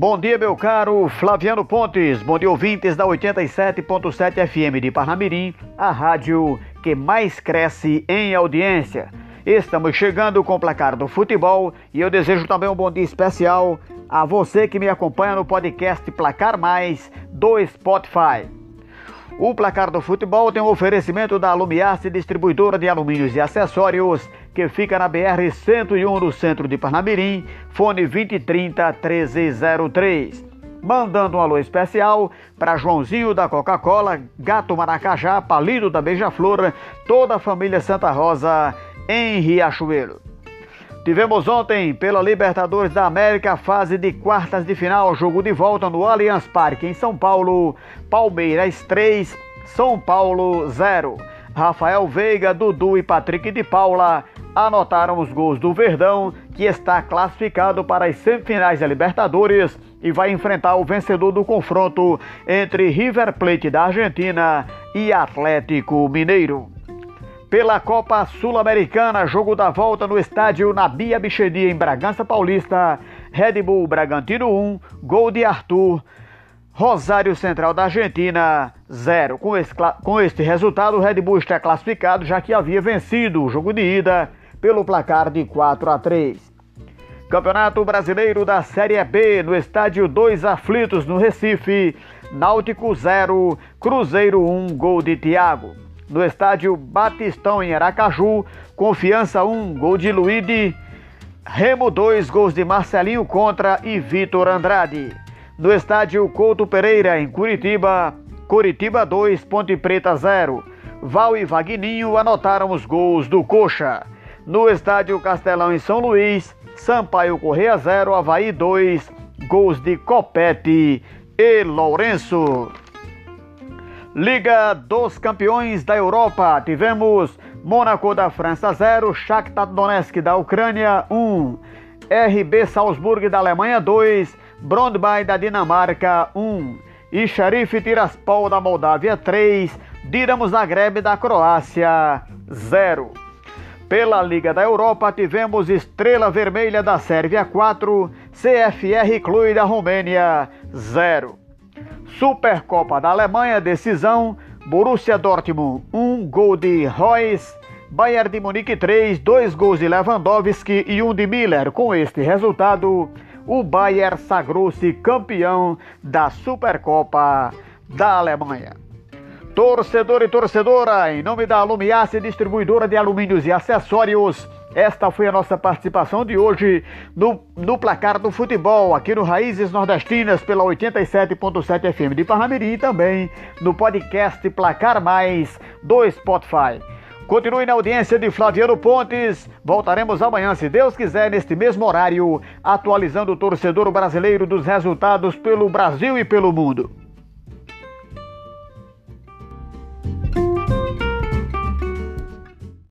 Bom dia, meu caro Flaviano Pontes. Bom dia, ouvintes da 87.7 FM de Parnamirim, a rádio que mais cresce em audiência. Estamos chegando com o placar do futebol e eu desejo também um bom dia especial a você que me acompanha no podcast Placar Mais do Spotify. O placar do futebol tem um oferecimento da Alumiace Distribuidora de Alumínios e Acessórios que fica na BR 101 no centro de Parnamirim, fone 2030 1303. Mandando um alô especial para Joãozinho da Coca-Cola, Gato Maracajá, Palito da Beija-Flor, toda a família Santa Rosa em Riachuelo. Tivemos ontem, pela Libertadores da América, fase de quartas de final, jogo de volta no Allianz Parque, em São Paulo. Palmeiras 3, São Paulo 0. Rafael Veiga, Dudu e Patrick de Paula anotaram os gols do Verdão, que está classificado para as semifinais da Libertadores e vai enfrentar o vencedor do confronto entre River Plate da Argentina e Atlético Mineiro. Pela Copa Sul-Americana, jogo da volta no estádio Nabia Bichedi, em Bragança Paulista, Red Bull Bragantino 1, gol de Arthur, Rosário Central da Argentina 0. Com, com este resultado, o Red Bull está classificado, já que havia vencido o jogo de ida pelo placar de 4 a 3. Campeonato Brasileiro da Série B no estádio Dois Aflitos no Recife, Náutico 0, Cruzeiro 1, gol de Thiago. No estádio Batistão em Aracaju, Confiança 1, gol de Luíde, Remo 2, gols de Marcelinho Contra e Vitor Andrade. No estádio Couto Pereira em Curitiba, Curitiba 2, Ponte Preta 0. Val e Vagninho anotaram os gols do Coxa. No estádio Castelão em São Luís, Sampaio Correia 0, Havaí 2, gols de Copete e Lourenço. Liga dos Campeões da Europa, tivemos Mônaco da França 0, Shakhtar Donetsk da Ucrânia 1, RB Salzburg da Alemanha 2, Brondby da Dinamarca 1 e Sheriff Tiraspol da Moldávia 3, Dinamo Zagreb da Croácia 0. Pela Liga da Europa, tivemos Estrela Vermelha da Sérvia 4, CFR Clube da Romênia 0. Supercopa da Alemanha, decisão, Borussia Dortmund 1, gol de Royce, Bayern de Munique 3, 2 gols de Lewandowski e 1 de Miller. Com este resultado, o Bayern sagrou-se campeão da Supercopa da Alemanha. Torcedor e torcedora, em nome da Alumiace Distribuidora de Alumínios e Acessórios, esta foi a nossa participação de hoje no, no placar do futebol, aqui no Raízes Nordestinas, pela 87.7 FM de Parnamirim e também no podcast Placar Mais do Spotify. Continue na audiência de Flaviano Pontes. Voltaremos amanhã, se Deus quiser, neste mesmo horário, atualizando o torcedor brasileiro dos resultados pelo Brasil e pelo mundo.